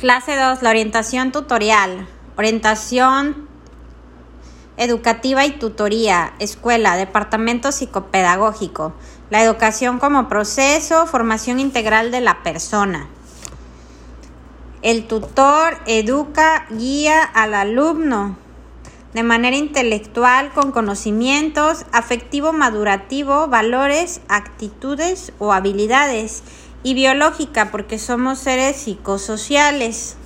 Clase 2, la orientación tutorial. Orientación educativa y tutoría, escuela, departamento psicopedagógico. La educación como proceso, formación integral de la persona. El tutor educa, guía al alumno de manera intelectual con conocimientos, afectivo madurativo, valores, actitudes o habilidades y biológica porque somos seres psicosociales.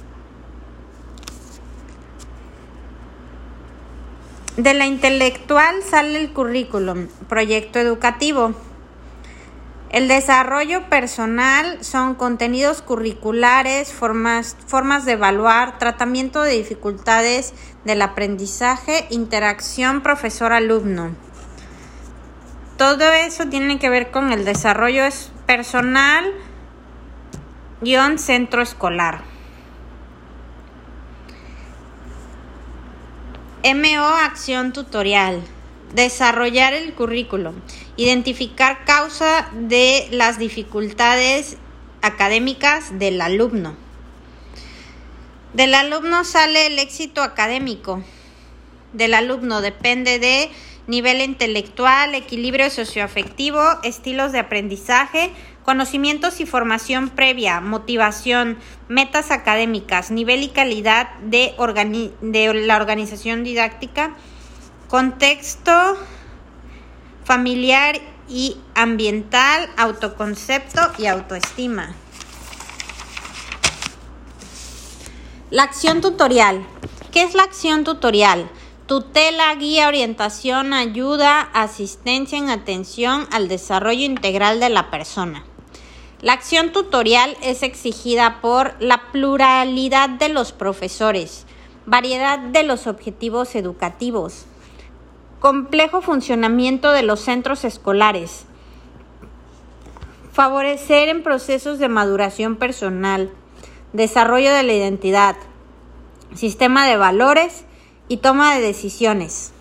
De la intelectual sale el currículum, proyecto educativo. El desarrollo personal son contenidos curriculares, formas, formas de evaluar, tratamiento de dificultades del aprendizaje, interacción profesor-alumno. Todo eso tiene que ver con el desarrollo personal guion centro escolar. MO Acción Tutorial. Desarrollar el currículo. Identificar causa de las dificultades académicas del alumno. Del alumno sale el éxito académico. Del alumno depende de nivel intelectual, equilibrio socioafectivo, estilos de aprendizaje, conocimientos y formación previa, motivación, metas académicas, nivel y calidad de, de la organización didáctica, contexto familiar y ambiental, autoconcepto y autoestima. La acción tutorial. ¿Qué es la acción tutorial? Tutela, guía, orientación, ayuda, asistencia en atención al desarrollo integral de la persona. La acción tutorial es exigida por la pluralidad de los profesores, variedad de los objetivos educativos, complejo funcionamiento de los centros escolares, favorecer en procesos de maduración personal, desarrollo de la identidad, sistema de valores, y toma de decisiones.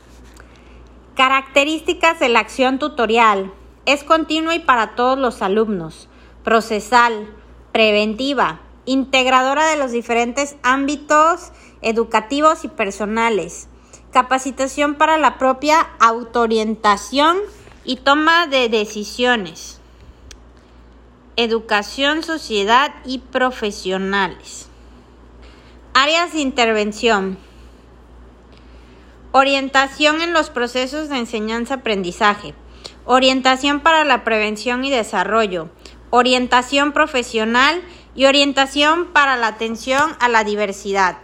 Características de la acción tutorial. Es continua y para todos los alumnos. Procesal, preventiva, integradora de los diferentes ámbitos educativos y personales. Capacitación para la propia autoorientación y toma de decisiones. Educación, sociedad y profesionales. Áreas de intervención. Orientación en los procesos de enseñanza-aprendizaje. Orientación para la prevención y desarrollo. Orientación profesional y orientación para la atención a la diversidad.